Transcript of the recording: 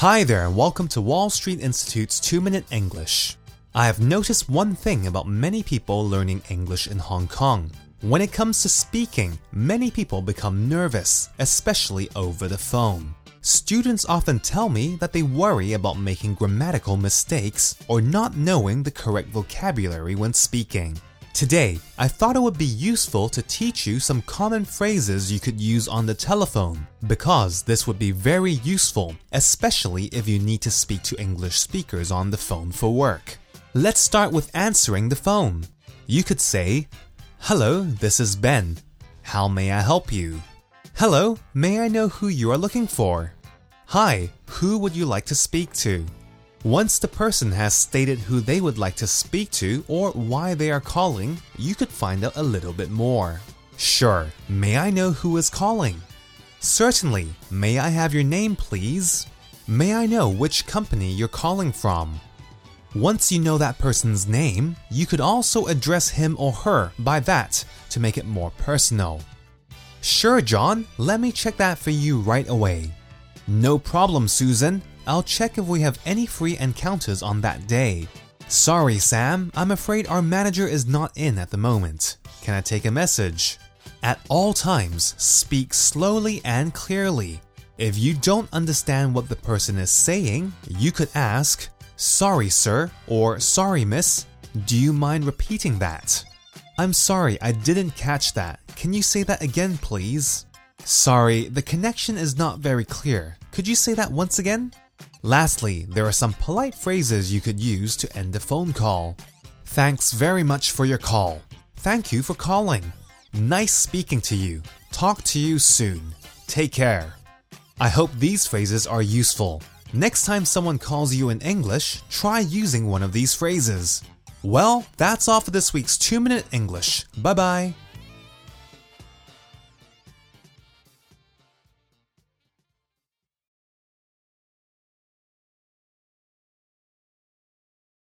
Hi there, and welcome to Wall Street Institute's 2 Minute English. I have noticed one thing about many people learning English in Hong Kong. When it comes to speaking, many people become nervous, especially over the phone. Students often tell me that they worry about making grammatical mistakes or not knowing the correct vocabulary when speaking. Today, I thought it would be useful to teach you some common phrases you could use on the telephone, because this would be very useful, especially if you need to speak to English speakers on the phone for work. Let's start with answering the phone. You could say, Hello, this is Ben. How may I help you? Hello, may I know who you are looking for? Hi, who would you like to speak to? Once the person has stated who they would like to speak to or why they are calling, you could find out a little bit more. Sure, may I know who is calling? Certainly, may I have your name, please? May I know which company you're calling from? Once you know that person's name, you could also address him or her by that to make it more personal. Sure, John, let me check that for you right away. No problem, Susan. I'll check if we have any free encounters on that day. Sorry, Sam, I'm afraid our manager is not in at the moment. Can I take a message? At all times, speak slowly and clearly. If you don't understand what the person is saying, you could ask, Sorry, sir, or Sorry, miss. Do you mind repeating that? I'm sorry, I didn't catch that. Can you say that again, please? Sorry, the connection is not very clear. Could you say that once again? Lastly, there are some polite phrases you could use to end a phone call. Thanks very much for your call. Thank you for calling. Nice speaking to you. Talk to you soon. Take care. I hope these phrases are useful. Next time someone calls you in English, try using one of these phrases. Well, that's all for this week's 2 Minute English. Bye bye.